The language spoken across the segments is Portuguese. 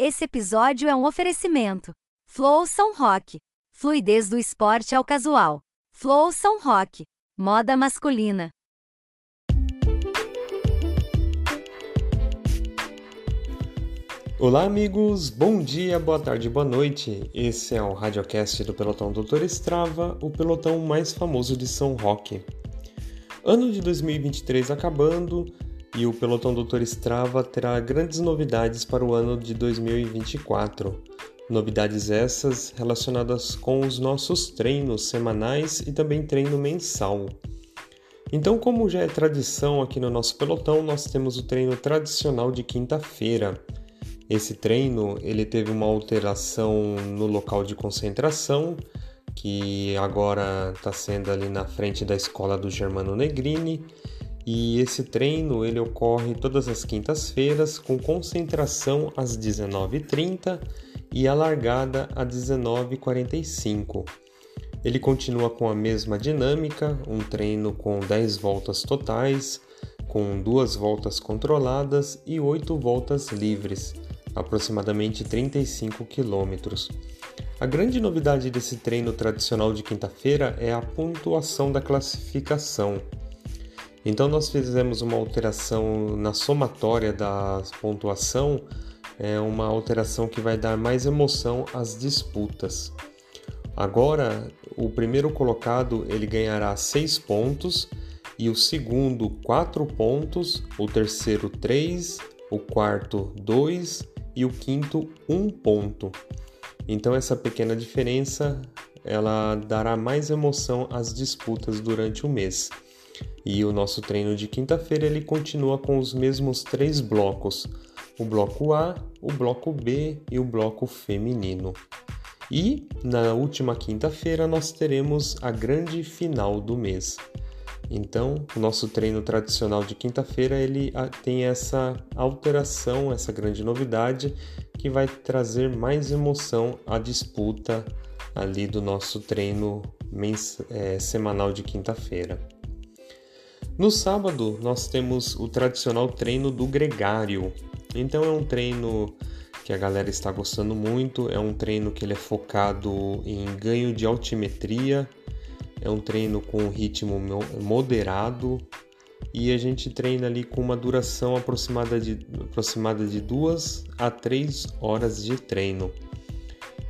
Esse episódio é um oferecimento. Flow São Rock. Fluidez do esporte ao casual. Flow São Rock. Moda masculina. Olá, amigos! Bom dia, boa tarde, boa noite. Esse é o radiocast do Pelotão Doutor Estrava, o pelotão mais famoso de São Roque. Ano de 2023 acabando e o pelotão Doutor Estrava terá grandes novidades para o ano de 2024. Novidades essas relacionadas com os nossos treinos semanais e também treino mensal. Então, como já é tradição aqui no nosso pelotão, nós temos o treino tradicional de quinta-feira. Esse treino ele teve uma alteração no local de concentração, que agora está sendo ali na frente da escola do Germano Negrini. E esse treino ele ocorre todas as quintas-feiras com concentração às 19h30 e a largada às 19h45. Ele continua com a mesma dinâmica, um treino com 10 voltas totais, com duas voltas controladas e 8 voltas livres aproximadamente 35 quilômetros. A grande novidade desse treino tradicional de quinta-feira é a pontuação da classificação. Então nós fizemos uma alteração na somatória da pontuação, é uma alteração que vai dar mais emoção às disputas. Agora, o primeiro colocado ele ganhará 6 pontos e o segundo 4 pontos, o terceiro 3, o quarto 2 e o quinto um ponto. Então essa pequena diferença ela dará mais emoção às disputas durante o mês. E o nosso treino de quinta-feira ele continua com os mesmos três blocos: o bloco A, o bloco B e o bloco feminino. E na última quinta-feira nós teremos a grande final do mês. Então, o nosso treino tradicional de quinta-feira ele ah, tem essa alteração, essa grande novidade que vai trazer mais emoção à disputa ali do nosso treino é, semanal de quinta-feira. No sábado, nós temos o tradicional treino do gregário. Então, é um treino que a galera está gostando muito, é um treino que ele é focado em ganho de altimetria, é um treino com ritmo moderado e a gente treina ali com uma duração aproximada de, aproximada de duas a três horas de treino.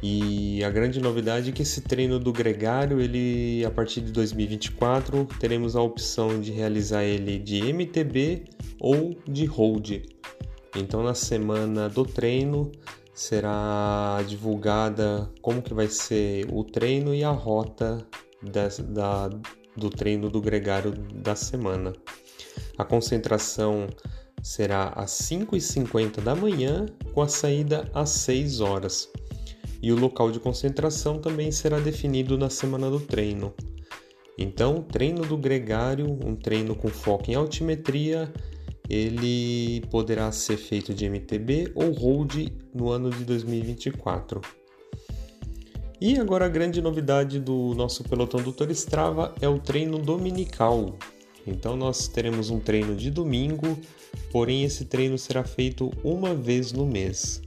E a grande novidade é que esse treino do gregário, ele a partir de 2024 teremos a opção de realizar ele de MTB ou de hold. Então na semana do treino será divulgada como que vai ser o treino e a rota da, do treino do gregário da semana. A concentração será às 5h50 da manhã, com a saída às 6 horas. E o local de concentração também será definido na semana do treino. Então, treino do gregário, um treino com foco em altimetria, ele poderá ser feito de MTB ou hold no ano de 2024. E agora a grande novidade do nosso pelotão Doutor Strava é o treino dominical. Então nós teremos um treino de domingo, porém esse treino será feito uma vez no mês.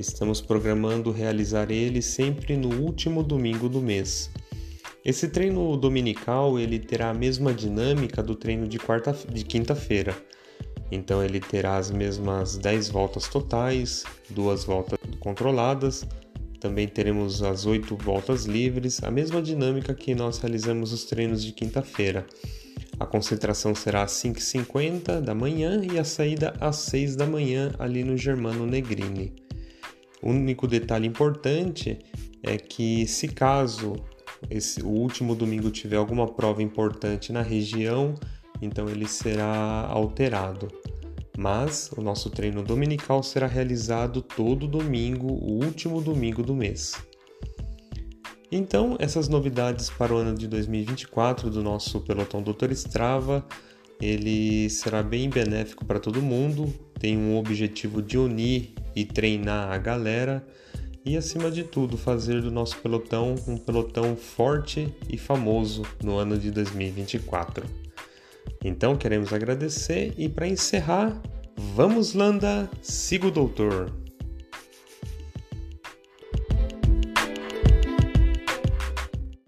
Estamos programando realizar ele sempre no último domingo do mês. Esse treino dominical ele terá a mesma dinâmica do treino de, de quinta-feira. Então ele terá as mesmas 10 voltas totais, duas voltas controladas, também teremos as oito voltas livres, a mesma dinâmica que nós realizamos os treinos de quinta-feira. A concentração será às 5h50 da manhã e a saída às 6 da manhã ali no Germano Negrini. O único detalhe importante é que se caso esse, o último domingo tiver alguma prova importante na região, então ele será alterado mas o nosso treino dominical será realizado todo domingo, o último domingo do mês. Então, essas novidades para o ano de 2024 do nosso pelotão Doutor Strava, ele será bem benéfico para todo mundo, tem um objetivo de unir e treinar a galera e, acima de tudo, fazer do nosso pelotão um pelotão forte e famoso no ano de 2024. Então queremos agradecer e para encerrar, vamos Landa, siga o doutor.